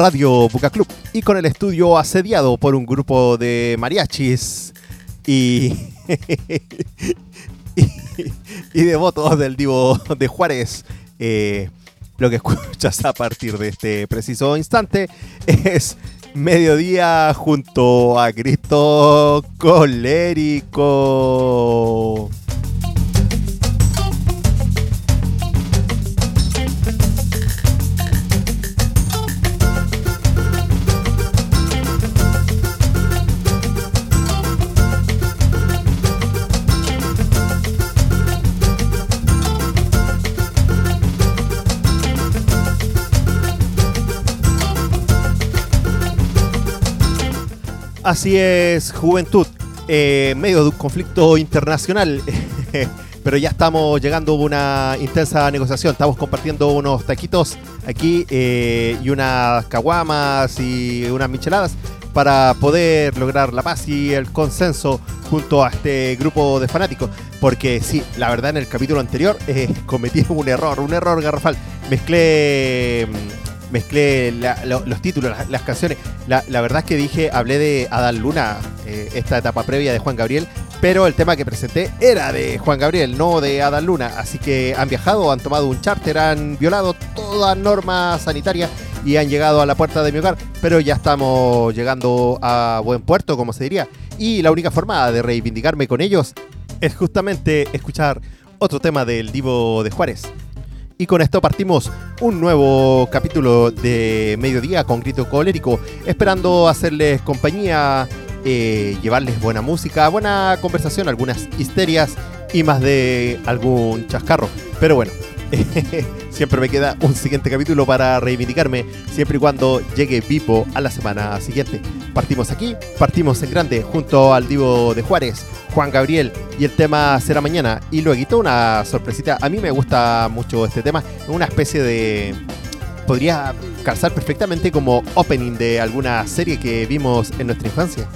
Radio Buca Club y con el estudio asediado por un grupo de mariachis y, y, y devotos del Divo de Juárez. Eh, lo que escuchas a partir de este preciso instante es Mediodía junto a Cristo Colérico. Así es, juventud, eh, medio de un conflicto internacional, pero ya estamos llegando a una intensa negociación. Estamos compartiendo unos taquitos aquí eh, y unas caguamas y unas micheladas para poder lograr la paz y el consenso junto a este grupo de fanáticos. Porque sí, la verdad en el capítulo anterior eh, cometí un error, un error garrafal. Mezclé mezclé los títulos, las, canciones. La, verdad es que dije, hablé de Adán Luna, eh, esta etapa previa de Juan Gabriel, pero el tema que presenté era de Juan Gabriel, no de Adán Luna. Así que han viajado, han tomado un charter, han violado toda norma sanitaria y han llegado a la puerta de mi hogar, pero ya estamos llegando a buen puerto, como se diría. Y la única forma de reivindicarme con ellos es justamente escuchar otro tema del Divo de Juárez. Y con esto partimos un nuevo capítulo de Mediodía con Grito Colérico, esperando hacerles compañía, eh, llevarles buena música, buena conversación, algunas histerias y más de algún chascarro. Pero bueno, siempre me queda un siguiente capítulo para reivindicarme, siempre y cuando llegue Vipo a la semana siguiente. Partimos aquí, partimos en grande, junto al Divo de Juárez, Juan Gabriel, y el tema será mañana. Y luego una sorpresita, a mí me gusta mucho este tema, una especie de... Podría calzar perfectamente como opening de alguna serie que vimos en nuestra infancia.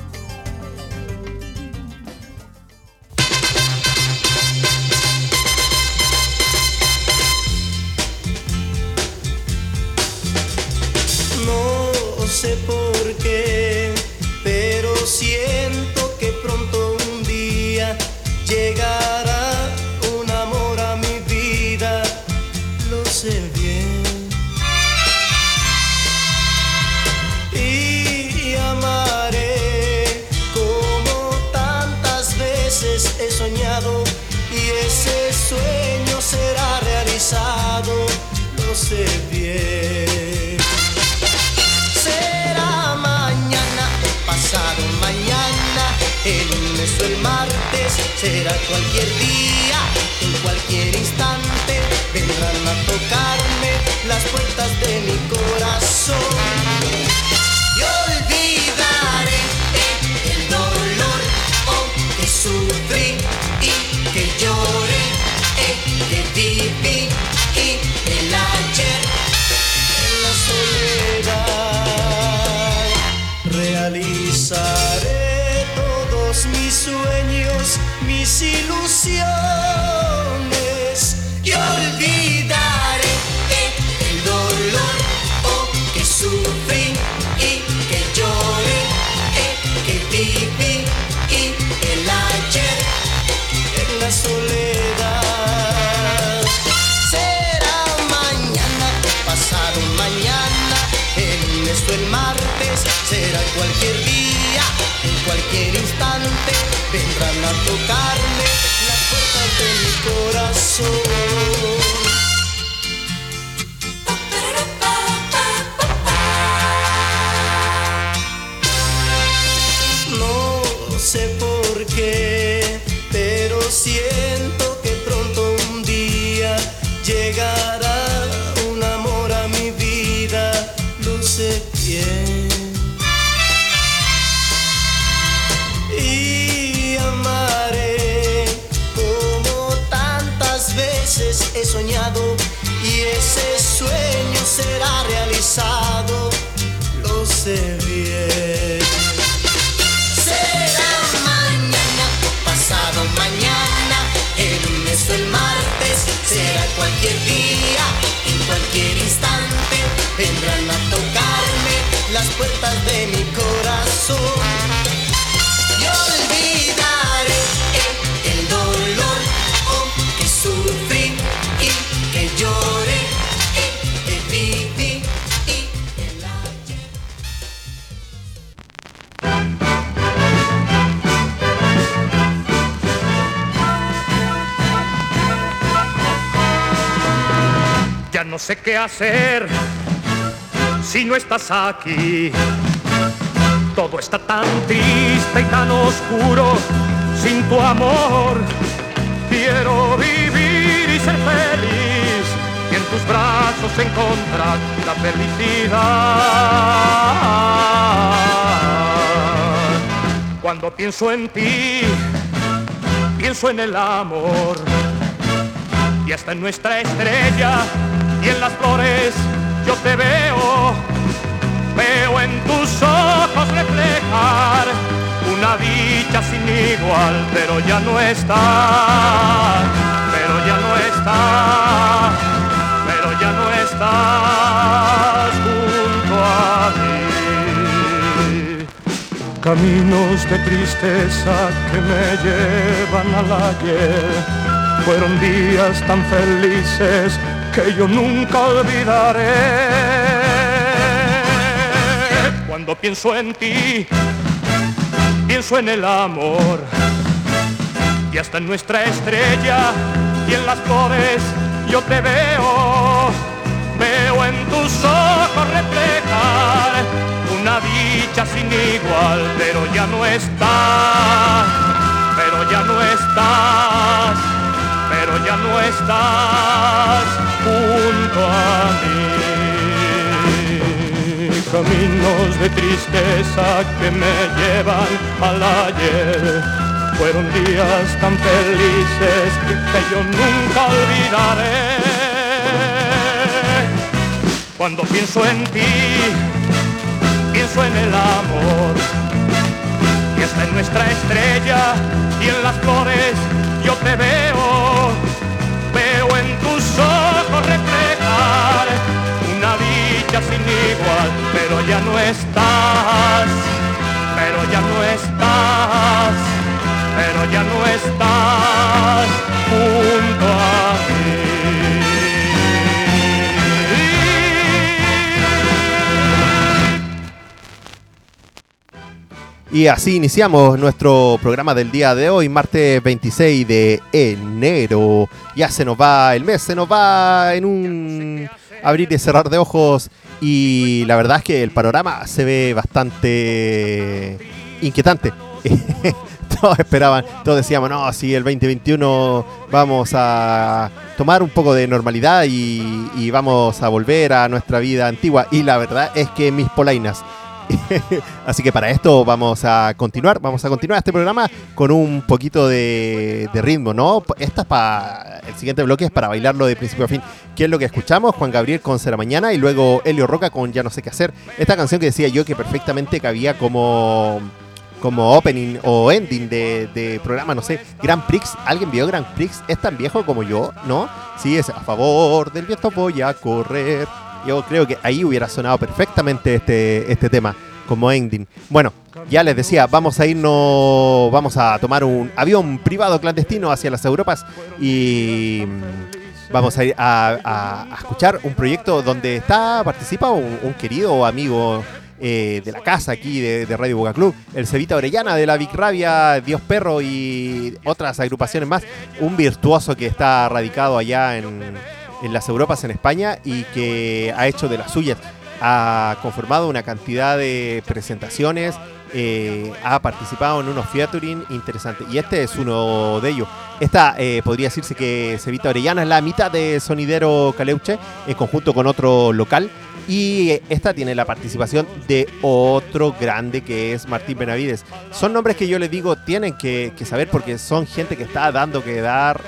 Será cualquier día, en cualquier instante, vendrán a tocarme las puertas mis Y olvidaré el dolor, oh, que sufrí y que lloré, el pipi y el ayer. Ya no sé qué hacer si no estás aquí. Todo está tan triste y tan oscuro sin tu amor. Quiero vivir y ser feliz y en tus brazos encontrar la felicidad. Cuando pienso en ti, pienso en el amor y hasta en nuestra estrella y en las flores yo te veo, veo en tus ojos reflejar una dicha sin igual, pero ya no está, pero ya no está, pero ya no estás junto a mí. Caminos de tristeza que me llevan al ayer fueron días tan felices que yo nunca olvidaré. Cuando pienso en ti, pienso en el amor. Y hasta en nuestra estrella y en las flores yo te veo. Veo en tus ojos reflejar una dicha sin igual, pero ya no estás, pero ya no estás pero ya no estás junto a mí. Caminos de tristeza que me llevan al ayer. Fueron días tan felices que yo nunca olvidaré. Cuando pienso en ti, pienso en el amor. Y está en nuestra estrella y en las flores yo te veo, estás, pero ya no estás, pero ya no estás junto a mí. Y así iniciamos nuestro programa del día de hoy, martes 26 de enero. Ya se nos va el mes, se nos va en un abrir y cerrar de ojos. Y la verdad es que el panorama se ve bastante inquietante. todos esperaban, todos decíamos, no, si el 2021 vamos a tomar un poco de normalidad y, y vamos a volver a nuestra vida antigua. Y la verdad es que mis polainas Así que para esto vamos a continuar, vamos a continuar este programa con un poquito de, ritmo, ¿no? Esta es para el siguiente bloque es para bailarlo de principio a fin. ¿Qué es lo que escuchamos? Juan Gabriel con Será Mañana y luego Helio Roca con Ya no sé qué hacer. Esta canción que decía yo que perfectamente cabía como como opening o ending de, programa, no sé, Grand Prix. ¿Alguien vio Grand Prix? ¿Es tan viejo como yo? ¿No? Sí, es a favor del viento voy a correr. Yo creo que ahí hubiera sonado perfectamente este, este tema como ending. Bueno, ya les decía, vamos a irnos, vamos a tomar un avión privado clandestino hacia las Europas y mm, vamos a ir a, escuchar un proyecto donde está, participa un, querido amigo eh, de la casa aquí de, Radio Boca Club, el Cevita Orellana de la Big Rabia, Dios Perro y otras agrupaciones más, un virtuoso que está radicado allá en en las Europas en España y que ha hecho de las suyas. Ha conformado una cantidad de presentaciones, eh, ha participado en unos featuring interesantes y este es uno de ellos. Esta eh, podría decirse que Sevita Orellana es la mitad de Sonidero Caleuche en conjunto con otro local y esta tiene la participación de otro grande que es Martín Benavides. Son nombres que yo les digo tienen que saber porque son gente que está dando que dar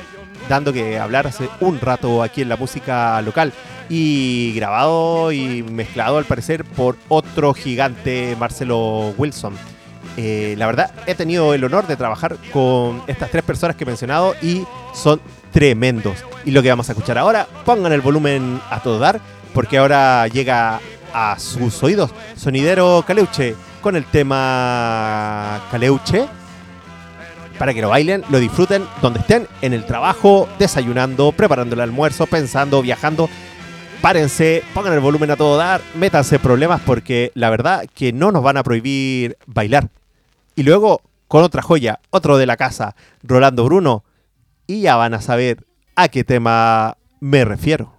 dando que hablar hace un rato aquí en la música local y grabado y mezclado al parecer por otro gigante, Marcelo Wilson. Eh, la verdad, he tenido el honor de trabajar con estas tres personas que he mencionado y son tremendos. Y lo que vamos a escuchar ahora, pongan el volumen a todo dar, porque ahora llega a sus oídos Sonidero Caleuche con el tema Caleuche para que lo bailen, lo disfruten donde estén, en el trabajo, desayunando, preparando el almuerzo, pensando, viajando. Párense, pongan el volumen a todo dar, métanse problemas porque la verdad que no nos van a prohibir bailar. Y luego, con otra joya, otro de la casa, Rolando Bruno, y ya van a saber a qué tema me refiero.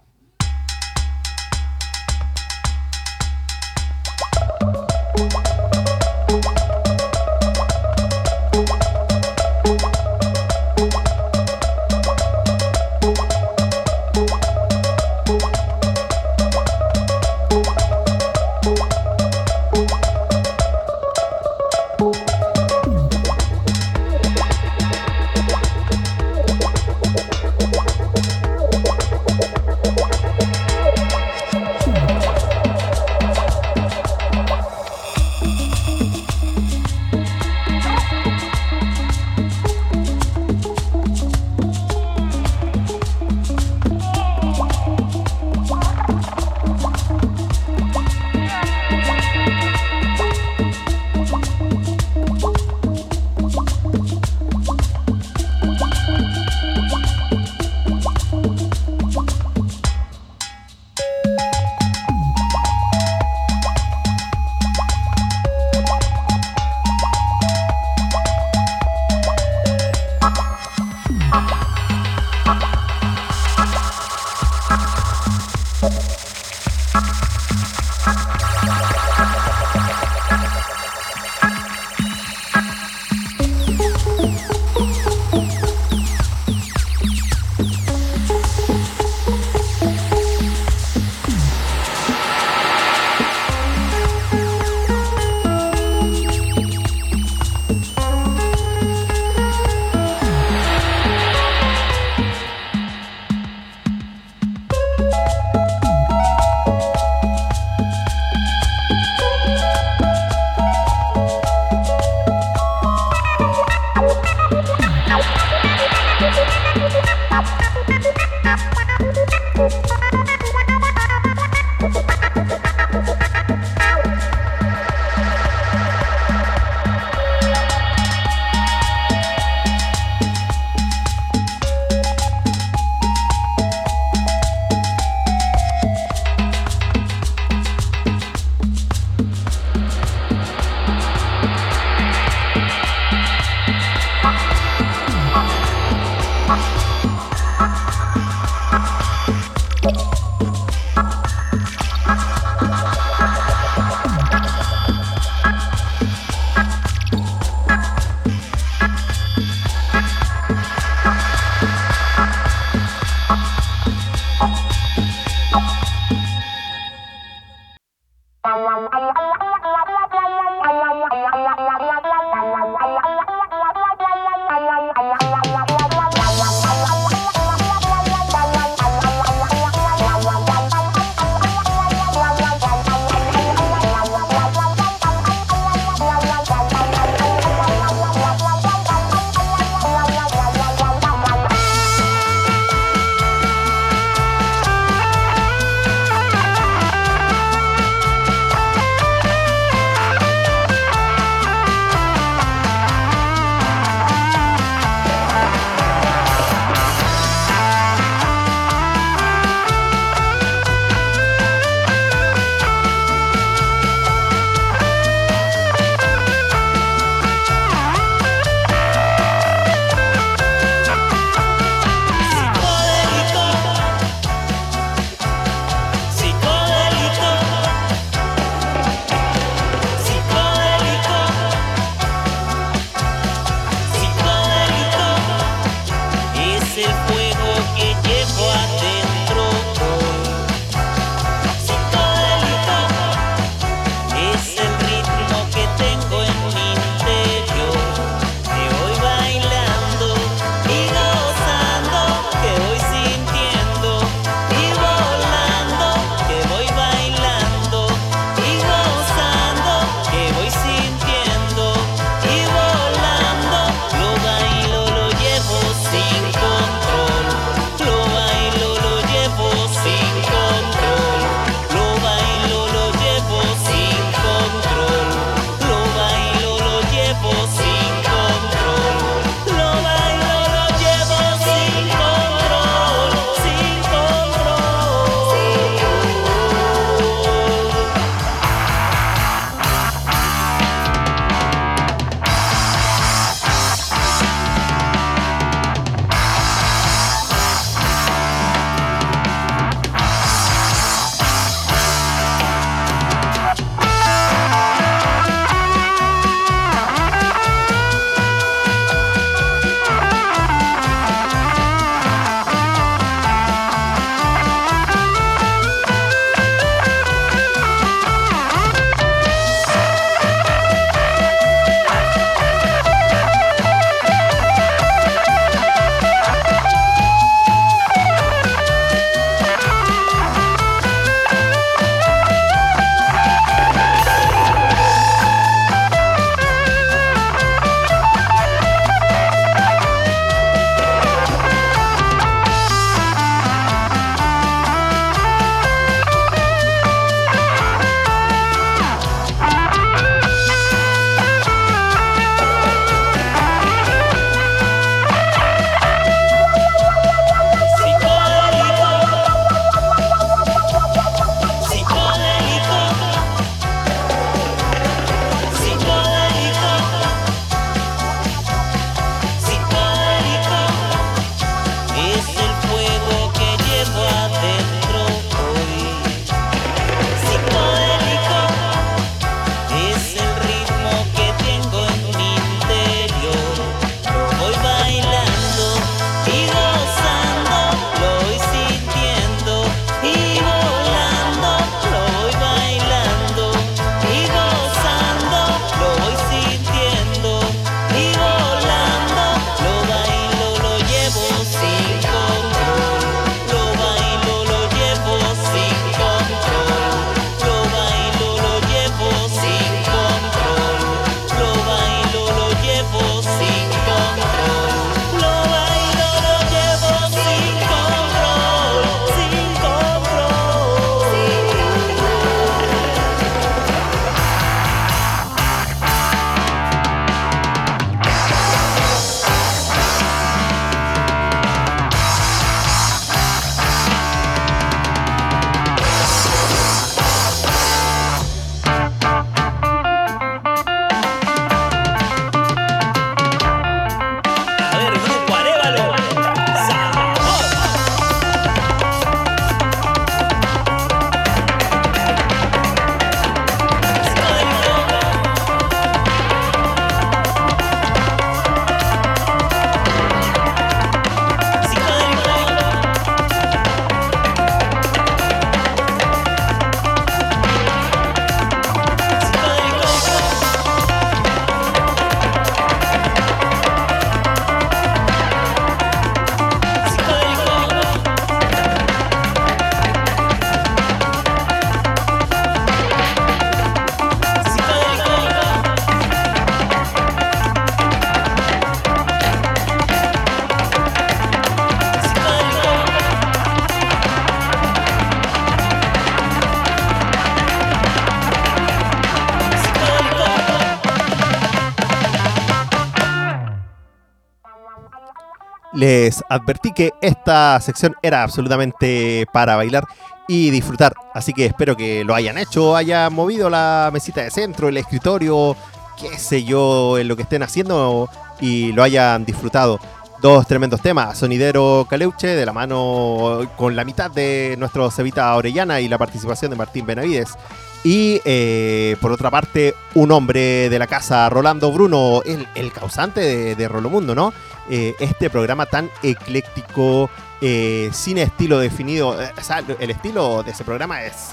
Les advertí que esta sección era absolutamente para bailar y disfrutar. Así que espero que lo hayan hecho, hayan movido la mesita de centro, el escritorio, qué sé yo, en lo que estén haciendo y lo hayan disfrutado. Dos tremendos temas, Sonidero Caleuche, de la mano con la mitad de nuestro Cevita Orellana y la participación de Martín Benavides. Y eh, por otra parte, un hombre de la casa, Rolando Bruno, el, el causante de, de Rolomundo, ¿no? Eh, este programa tan ecléctico, eh, sin estilo definido. o sea, el estilo de ese programa es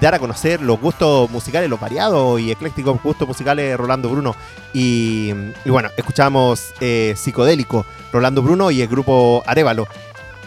dar a conocer los gustos musicales, los variados y eclécticos gustos musicales de Rolando Bruno. Y, y bueno, escuchamos Psicodélico, Rolando Bruno y el grupo Arevalo,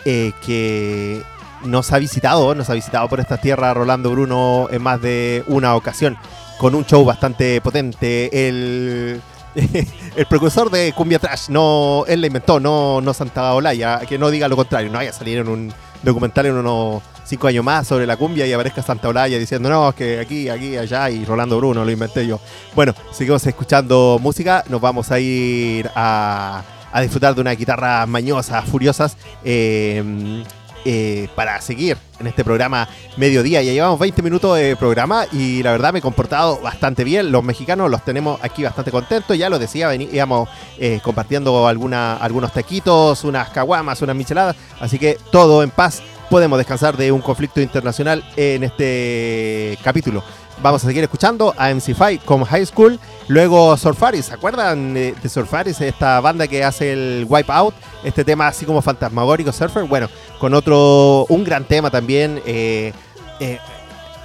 que nos ha visitado, nos ha visitado por esta tierra Rolando Bruno en más de una ocasión, con un show bastante potente. El, el precursor de Cumbia Trash, no, él la inventó, no, no Santa Olaya, que no diga lo contrario, no vaya a salir en un documental en unos cinco años más sobre la cumbia y aparezca Santa Olaya diciendo no, es que aquí, aquí, allá y Rolando Bruno lo inventé yo. Bueno, seguimos escuchando música, nos vamos a ir a, a disfrutar de unas guitarras mañosas, furiosas. eh, eh, para seguir en este programa mediodía. Ya llevamos 20 minutos de programa y la verdad me he comportado bastante bien. Los mexicanos los tenemos aquí bastante contentos. Ya lo decía, veníamos eh, compartiendo algunos taquitos, unas caguamas, unas micheladas. Así que todo en paz. Podemos descansar de un conflicto internacional en este capítulo. Vamos a seguir escuchando a MC5 con High School. Luego Surfaris, ¿se acuerdan de, de Surfaris? Esta banda que hace el Wipeout. Este tema así como fantasmagórico surfer. Bueno, con otro, un gran tema también. eh, eh,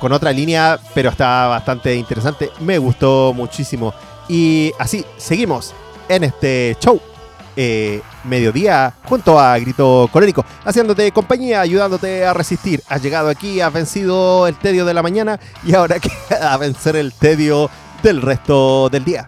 con otra línea, pero está bastante interesante. Me gustó muchísimo. Y así, seguimos en este show. Eh, mediodía junto a Grito Colérico, haciéndote compañía, ayudándote a resistir. Has llegado aquí, has vencido el tedio de la mañana y ahora queda vencer el tedio del resto del día.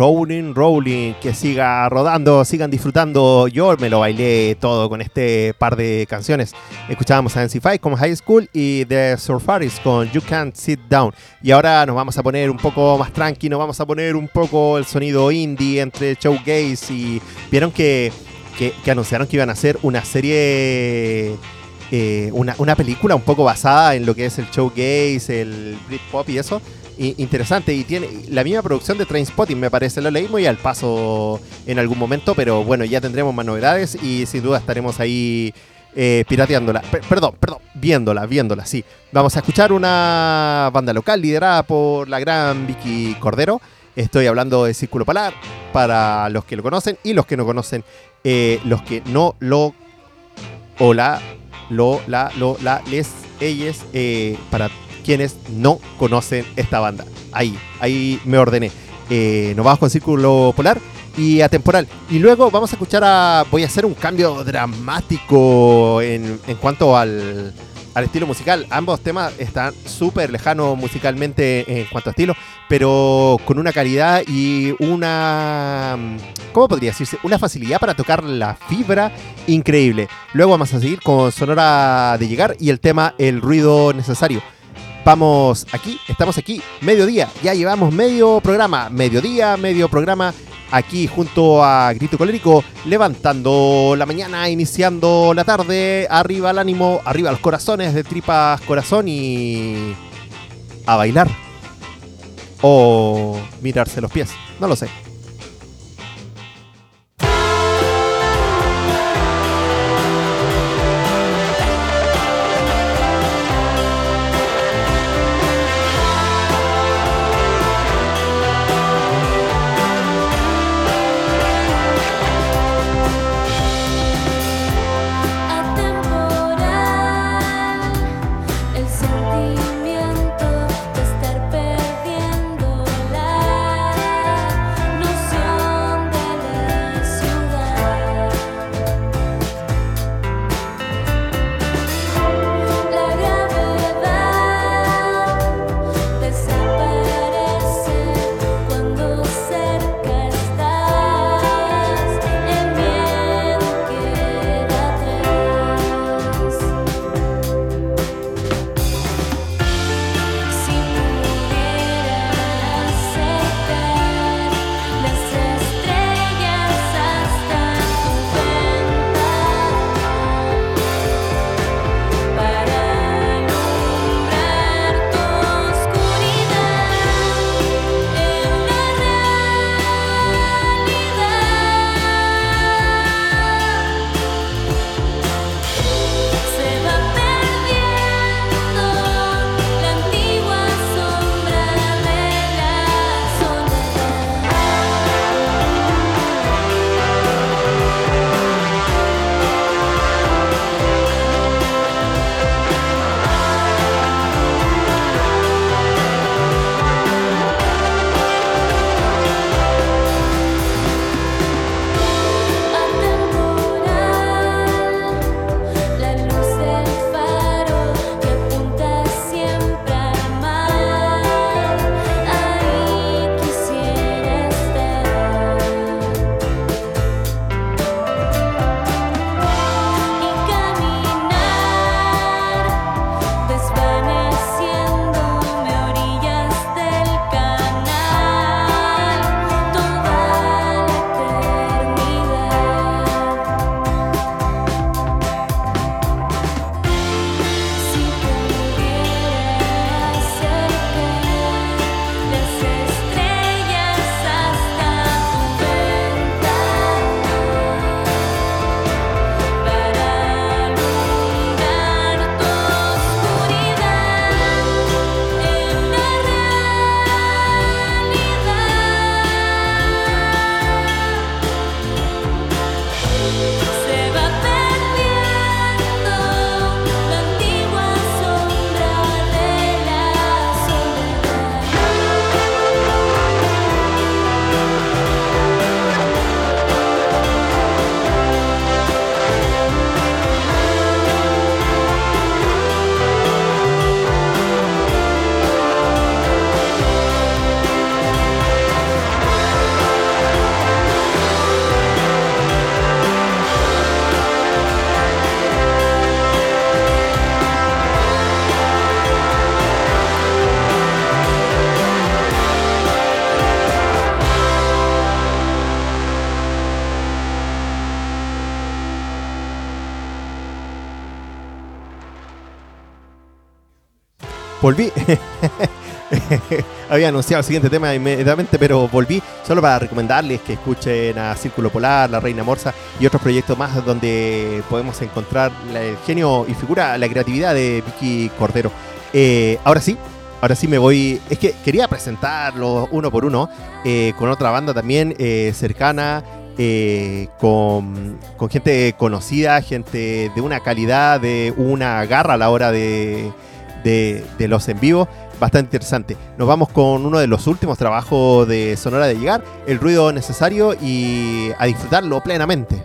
Rolling, rolling. Que siga rodando, sigan disfrutando. Yo me lo bailé todo con este par de canciones. Escuchábamos a NC5 con High School y The Surfaris con You Can't Sit Down. Y ahora nos vamos a poner un poco más tranqui, nos vamos a poner un poco el sonido indie entre showgaze y... Vieron que, que, anunciaron que iban a hacer una serie... eh, una, una película un poco basada en lo que es el showgaze, el Britpop y eso. Interesante y tiene la misma producción de Trainspotting me parece lo leí muy al paso en algún momento pero bueno ya tendremos más novedades y sin duda estaremos ahí eh, pirateándola. Pe- perdón perdón viéndola viéndola sí. Vamos a escuchar una banda local liderada por la gran Vicky Cordero. Estoy hablando de Círculo Polar para los que lo conocen y los que no conocen eh, los que no lo o la lo la lo la les ellas eh, para quienes no conocen esta banda. Ahí, ahí me ordené. Eh, nos vamos con Círculo Polar y Atemporal. Y luego vamos a escuchar a... Voy a hacer un cambio dramático en, cuanto al, al estilo musical. Ambos temas están súper lejanos musicalmente en cuanto a estilo, pero con una calidad y una... ¿Cómo podría decirse? Una facilidad para tocar la fibra increíble. Luego vamos a seguir con Sonora de Llegar y el tema El ruido necesario. Vamos aquí, estamos aquí, mediodía, ya llevamos medio programa, mediodía, medio programa, aquí junto a Grito Colérico, levantando la mañana, iniciando la tarde, arriba el ánimo, arriba los corazones de tripas corazón y a bailar. O mirarse los pies, no lo sé. Volví. Había anunciado el siguiente tema inmediatamente, pero volví solo para recomendarles que escuchen a Círculo Polar, La Reina Morsa y otros proyectos más donde podemos encontrar el genio y figura, la creatividad de Vicky Cordero. Eh, ahora sí, ahora sí me voy. Es que quería presentarlos uno por uno eh, con otra banda también eh, cercana. con gente conocida, gente de una calidad, de una garra a la hora de, de, los en vivo, bastante interesante. Nos vamos con uno de los últimos trabajos de Sonora de Llegar, el ruido necesario y a disfrutarlo plenamente.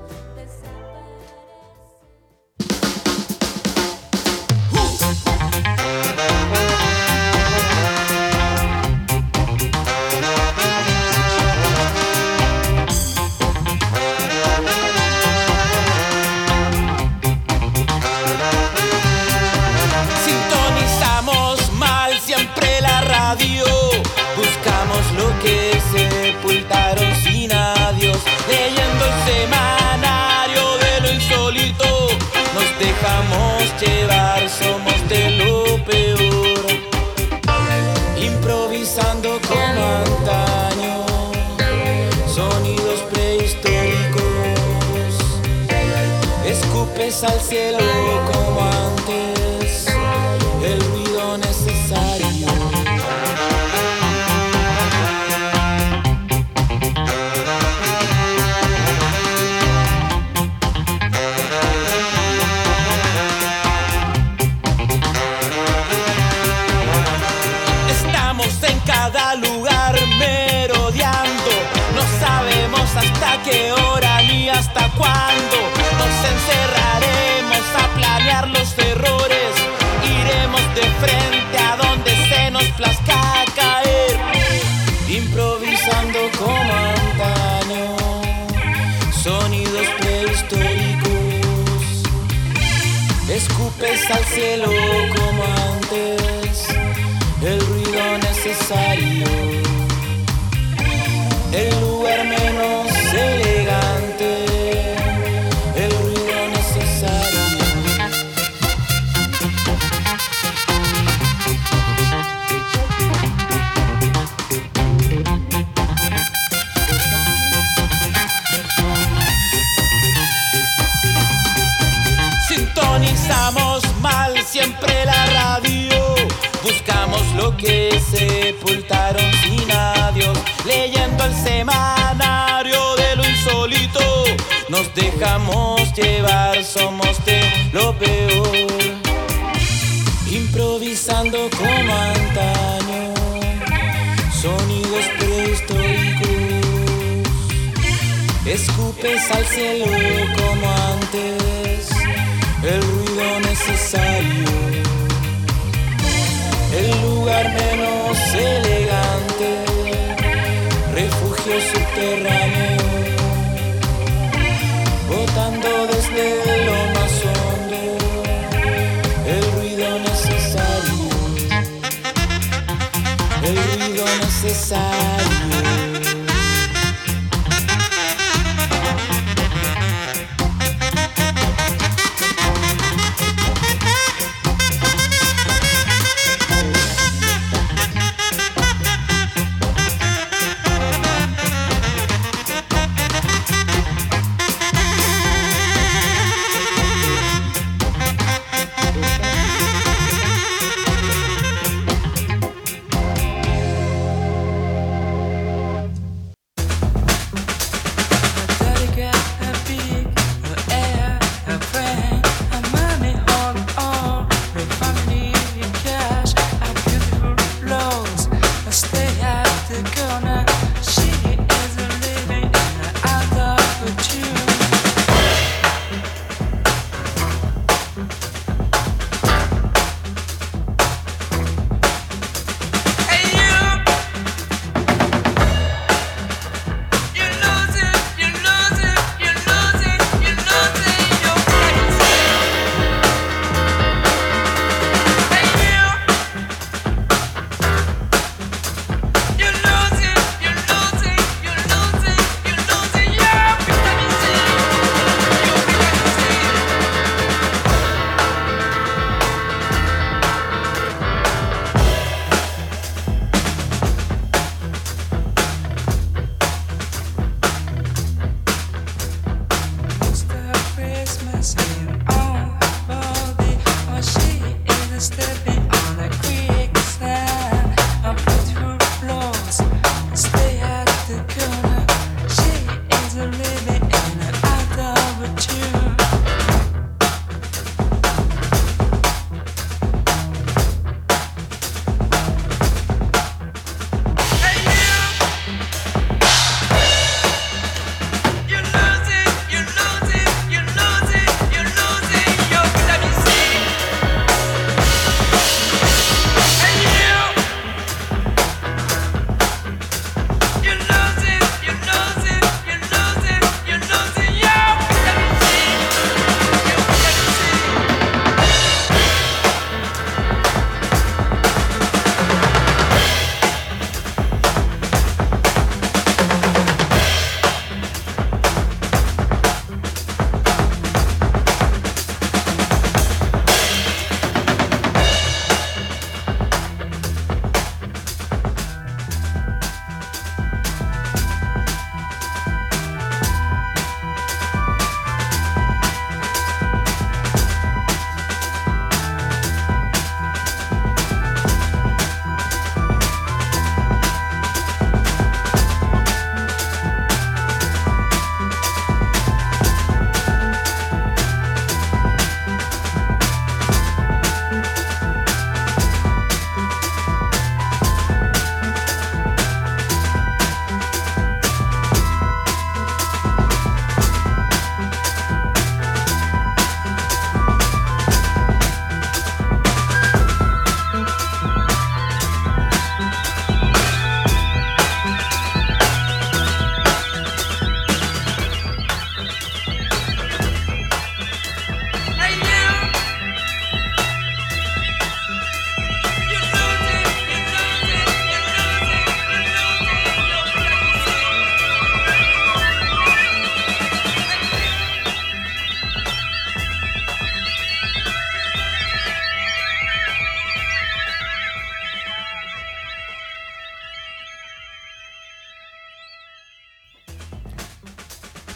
Necesario.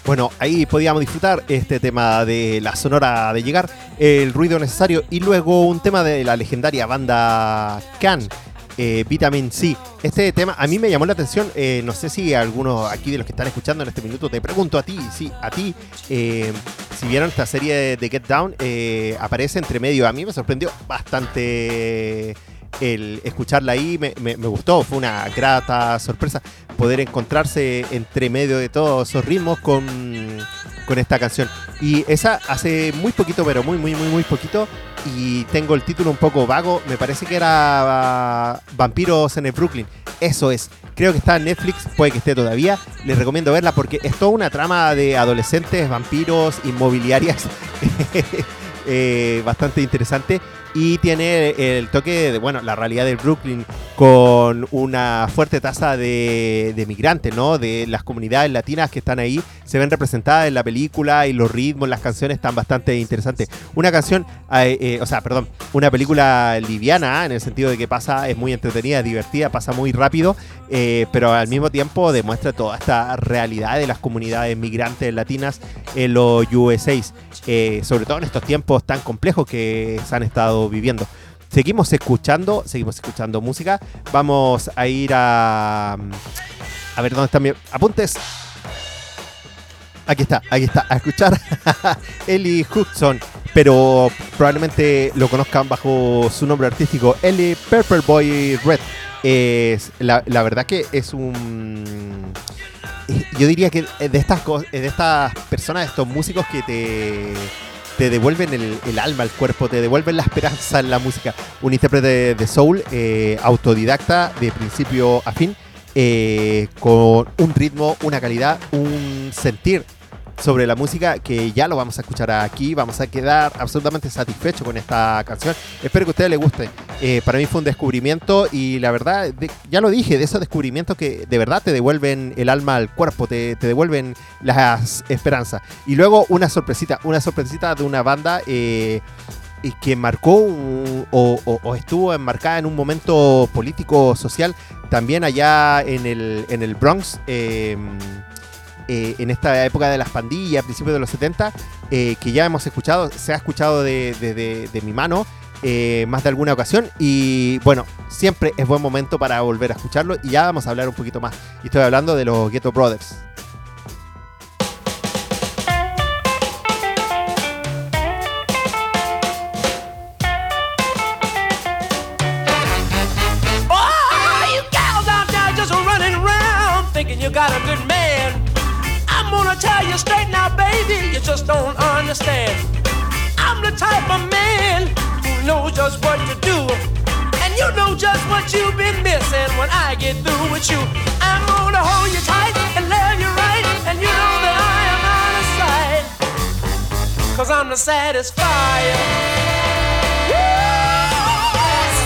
Bueno, ahí podíamos disfrutar este tema de la sonora de llegar, el ruido necesario y luego un tema de la legendaria banda Can, eh, Vitamin C. Este tema a mí me llamó la atención, eh, no sé si algunos aquí de los que están escuchando en este minuto, te pregunto a ti, sí, a ti, eh, si vieron esta serie de Get Down, aparece entre medio, a mí me sorprendió bastante el escucharla ahí, me, me- gustó, fue una grata sorpresa poder encontrarse entre medio de todos esos ritmos con, con esta canción. Y esa hace muy poquito, pero muy, muy, muy, muy poquito. Y tengo el título un poco vago. Me parece que era ah, Vampiros en el Brooklyn. Eso es. Creo que está en Netflix, puede que esté todavía. Les recomiendo verla porque es toda una trama de adolescentes, vampiros, inmobiliarias. eh, bastante interesante. Y tiene el toque de, bueno, la realidad del Brooklyn con una fuerte tasa de, de migrantes, ¿no? De las comunidades latinas que están ahí, se ven representadas en la película y los ritmos, las canciones están bastante interesantes. Una canción, eh, eh, o sea, perdón, una película liviana, ¿ah? en el sentido de que pasa, es muy entretenida, divertida, pasa muy rápido, eh, pero al mismo tiempo demuestra toda esta realidad de las comunidades migrantes latinas en los USAs, eh, sobre todo en estos tiempos tan complejos que se han estado viviendo. Seguimos escuchando, seguimos escuchando música. Vamos a ir a. A ver dónde están mis apuntes. Aquí está, aquí está, a escuchar Ellie Hudson, pero probablemente lo conozcan bajo su nombre artístico, Ellie Purple Boy Red. Es, la, la verdad que es un... Yo diría que de estas, de estas personas, de estos músicos que te, te devuelven el, alma al cuerpo, te devuelven la esperanza en la música. Un intérprete de soul, eh, autodidacta, de principio a fin, eh, con un ritmo, una calidad, un sentir sobre la música que ya lo vamos a escuchar aquí. Vamos a quedar absolutamente satisfechos con esta canción. Espero que a ustedes les guste. Eh, para mí fue un descubrimiento y la verdad, ya lo dije, de esos descubrimientos que de verdad te devuelven el alma al cuerpo, te, te devuelven las esperanzas. Y luego una sorpresita, una sorpresita de una banda eh, y que marcó o estuvo enmarcada en un momento político social también allá en el, en el Bronx. eh, eh, en esta época de las pandillas, principios de los 70, eh, que ya hemos escuchado, se ha escuchado de mi mano eh, más de alguna ocasión. Y bueno, siempre es buen momento para volver a escucharlo. Y ya vamos a hablar un poquito más. Y estoy hablando de los Ghetto Brothers. Don't understand. I'm the type of man who knows just what to do. And you know just what you've been missing when I get through with you. I'm gonna hold you tight and love you right. And you know that I am out of sight. Cause I'm the satisfier.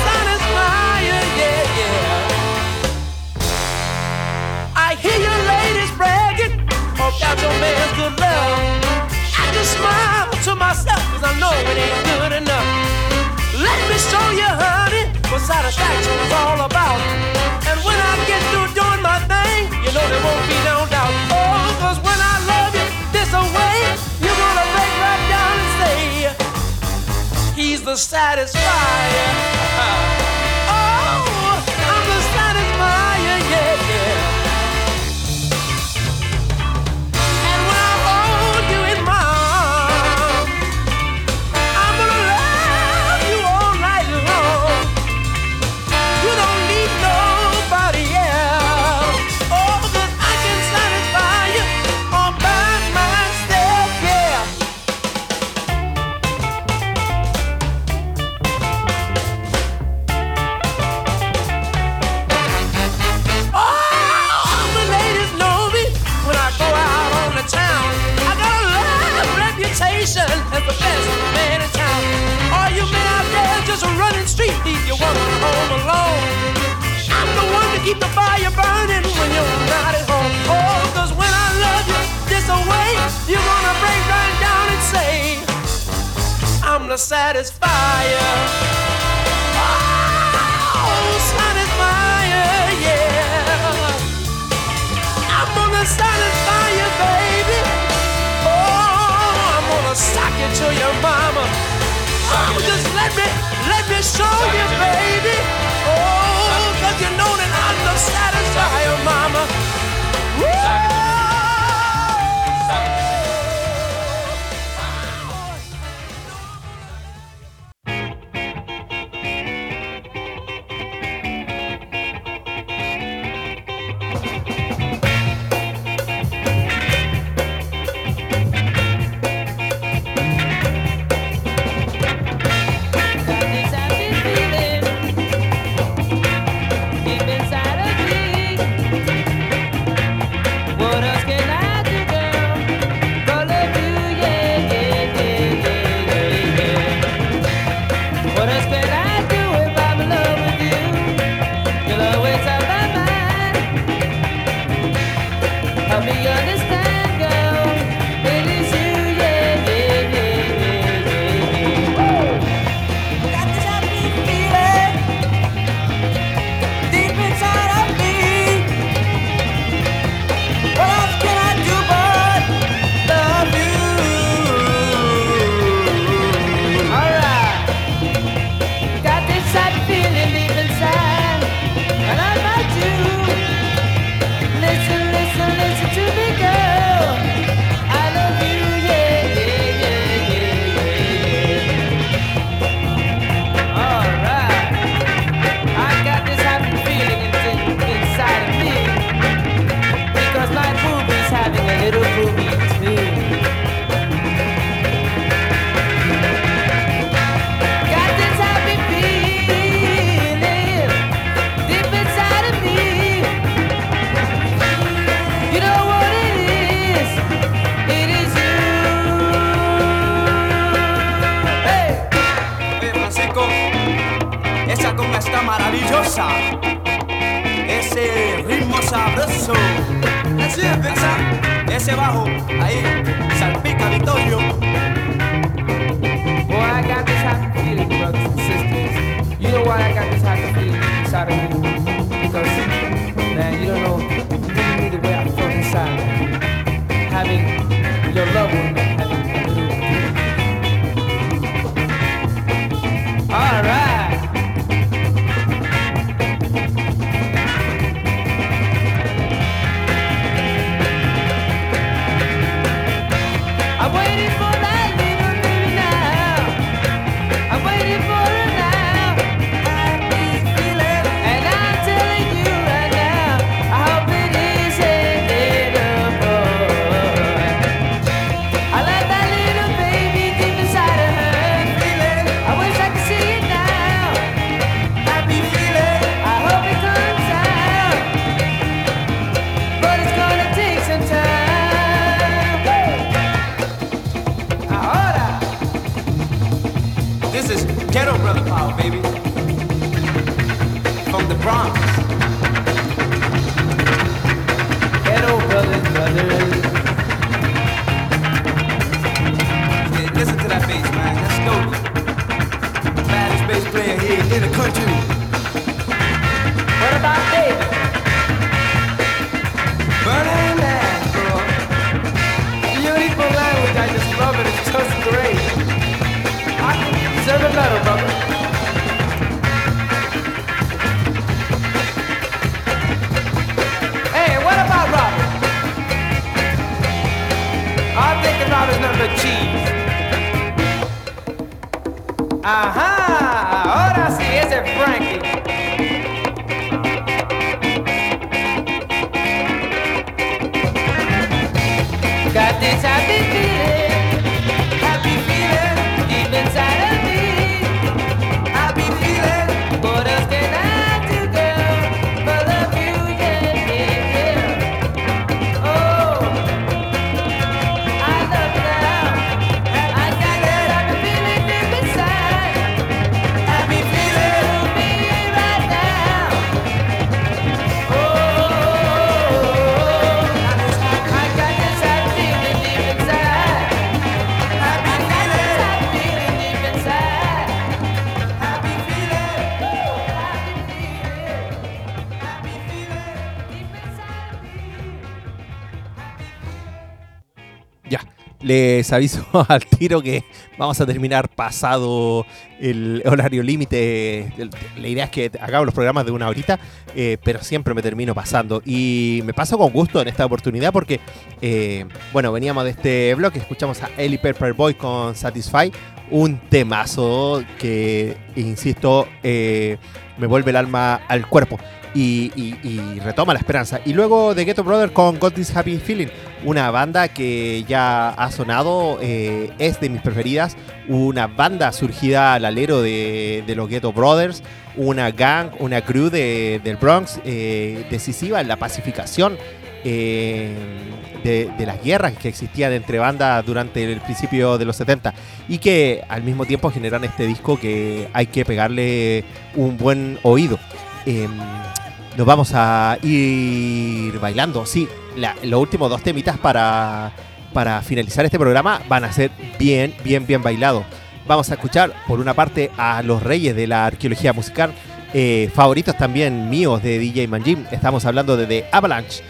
Satisfier, yeah, yeah. I hear you ladies bragging about your man's good love. Just smile to myself cause I know it ain't good enough. Let me show you, honey, what satisfaction is all about. And when I get through doing my thing, you know there won't be no doubt. Oh, cause when I love you this away, you're gonna break right down and say, He's the satisfier. The satisfier. Oh, satisfier, yeah. I'm gonna satisfy you, baby. Oh, I'm gonna you your mama. Oh, just let me, let me show you, baby. Oh, cause you know that I'm satisfier, mama. This les aviso al tiro que vamos a terminar pasado el horario límite. La idea es que hagamos los programas de una horita, eh, pero siempre me termino pasando. Y me paso con gusto en esta oportunidad porque, eh, bueno, veníamos de este bloque, escuchamos a Ellie Pepper Boy con Satisfy, un temazo que, insisto, eh, me vuelve el alma al cuerpo. Y, retoma la esperanza. Y luego de Ghetto Brother con Got This Happy Feeling, una banda que ya ha sonado, eh, es de mis preferidas, una banda surgida al alero de, de los Ghetto Brothers, una gang, una crew de- del Bronx, eh, decisiva en la pacificación eh, de, de las guerras que existían entre bandas durante el principio de los 70 y que al mismo tiempo generan este disco que hay que pegarle un buen oído. Em, nos vamos a ir bailando. Sí, los últimos dos temitas para, para finalizar este programa van a ser bien, bien, bien bailados. Vamos a escuchar, por una parte, a los reyes de la arqueología musical, eh, favoritos también míos de DJ Manjim. Estamos hablando de The Avalanche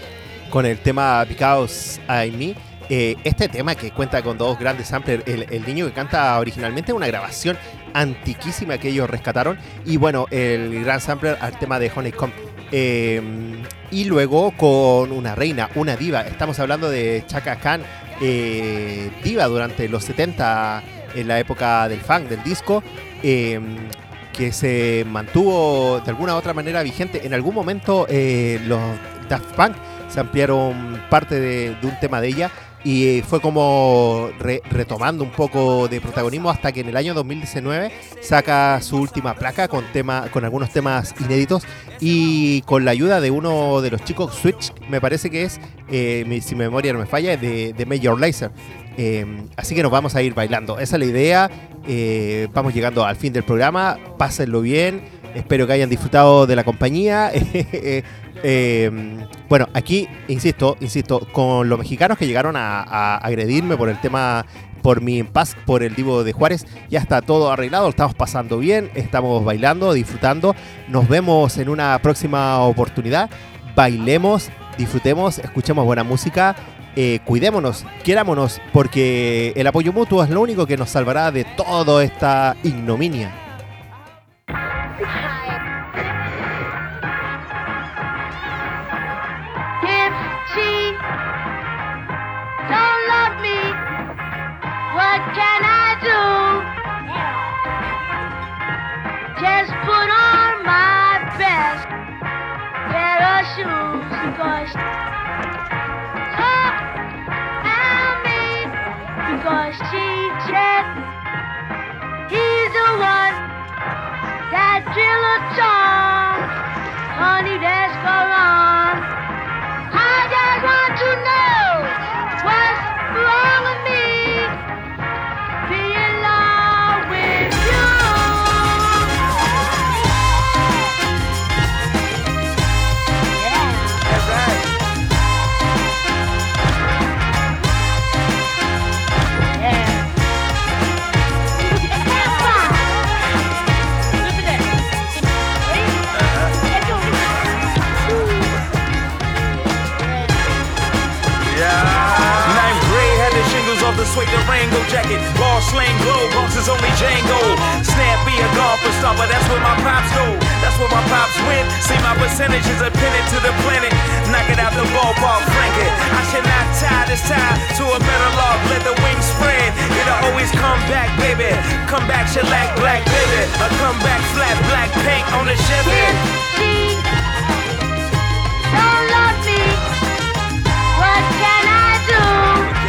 con el tema Because I Me. Eh, este tema que cuenta con dos grandes samplers, el, el niño que canta originalmente una grabación antiquísima que ellos rescataron y bueno, el gran sampler al tema de Honeycomb. Eh, y luego con una reina, una diva, estamos hablando de Chaka Khan, eh, diva durante los 70 en la época del funk, del disco, eh, que se mantuvo de alguna u otra manera vigente. En algún momento eh, los Daft Punk se ampliaron parte de un tema de ella y fue como re- retomando un poco de protagonismo hasta que en el año 2019 saca su última placa con tema con algunos temas inéditos y con la ayuda de uno de los chicos Switch me parece que es eh, si mi memoria no me falla de, de Major Lazer. Eh, así que nos vamos a ir bailando. Esa es la idea. Eh, vamos llegando al fin del programa. Pásenlo bien. Espero que hayan disfrutado de la compañía Eh, bueno, aquí, insisto, insisto, con los mexicanos que llegaron a, agredirme por el tema, por mi impas, por el Divo de Juárez, ya está todo arreglado, estamos pasando bien, estamos bailando, disfrutando. Nos vemos en una próxima oportunidad. Bailemos, disfrutemos, escuchemos buena música. eh, cuidémonos, quierámonos, porque el apoyo mutuo es lo único que nos salvará de toda esta ignominia. What can I do? Just put on my best pair of shoes because she he's the one. Honey, go on. I just want to know what's wrong with me. Durango jacket, ball slang glow, Bronx is only Django. Snappy a golfer but that's where my pops go. That's where my pops win. See my percentages are pinned to the planet. Knock it out the ballpark, frank it. I should not tie this tie to a metal log, let the wings spread. It'll always come back, baby. Come back, shellac, black, baby. A come back, flat, black paint on the Chevy. Don't love me. What can I do?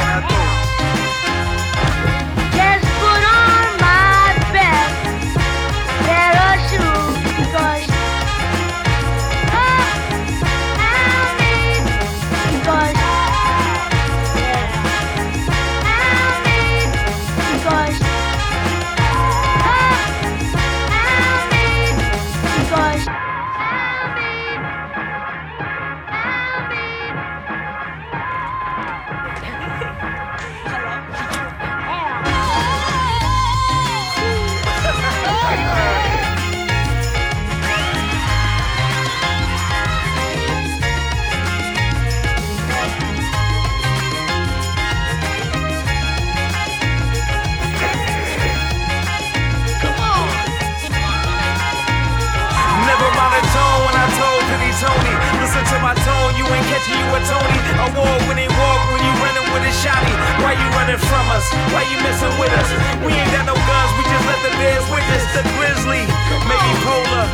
Tony. Award winning walk when you running with a shotty. Why you running from us? Why you messing with us? We ain't got no guns, we just let the bears witness the grizzly. Maybe polar.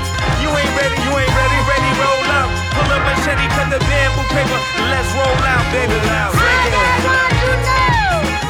You ain't ready, you ain't ready, ready, roll up. Pull up machete, cut the bamboo paper. Let's roll out, baby, loud. I it. just want to know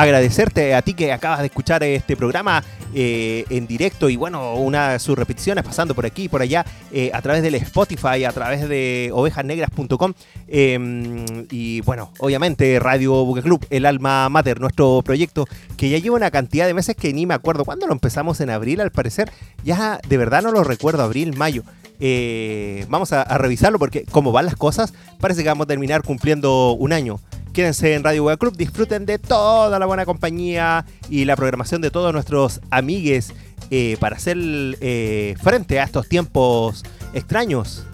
agradecerte a ti que acabas de escuchar este programa eh, en directo y bueno, una de sus repeticiones pasando por aquí y por allá eh, a través del Spotify, a través de ovejasnegras.com eh, y bueno, obviamente Radio Buque Club, el alma mater, nuestro proyecto que ya lleva una cantidad de meses que ni me acuerdo cuándo lo empezamos en abril al parecer, ya de verdad no lo recuerdo, abril, mayo. Eh, vamos a, a revisarlo porque como van las cosas, parece que vamos a terminar cumpliendo un año. Quédense en Radio Web Club, disfruten de toda la buena compañía y la programación de todos nuestros amigues eh, para hacer eh, frente a estos tiempos extraños